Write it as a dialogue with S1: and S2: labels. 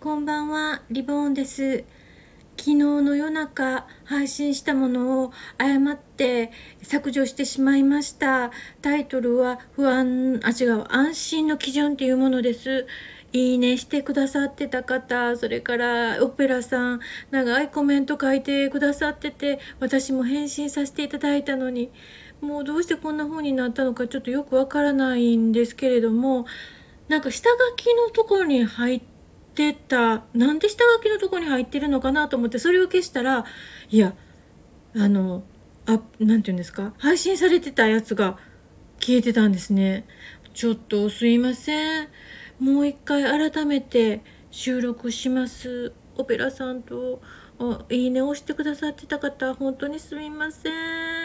S1: こんばんは、リボーンです。昨日の夜中配信したものを誤って削除してしまいました。タイトルは不安、あ、違う、安心の基準っていうものです。いいねしてくださってた方、それからオペラさん、長いコメント書いてくださってて、私も返信させていただいたのに、もうどうしてこんな風になったのかちょっとよくわからないんですけれども、なんか下書きのところに入ってってた。なんで下書きのとこに入ってるのかなと思ってそれを消したらいやあのあ何て言うんですか配信されてたやつが消えてたんですね。ちょっとすいません。もう一回改めて収録します。オペラさんといいね押してくださってた方本当にすみません。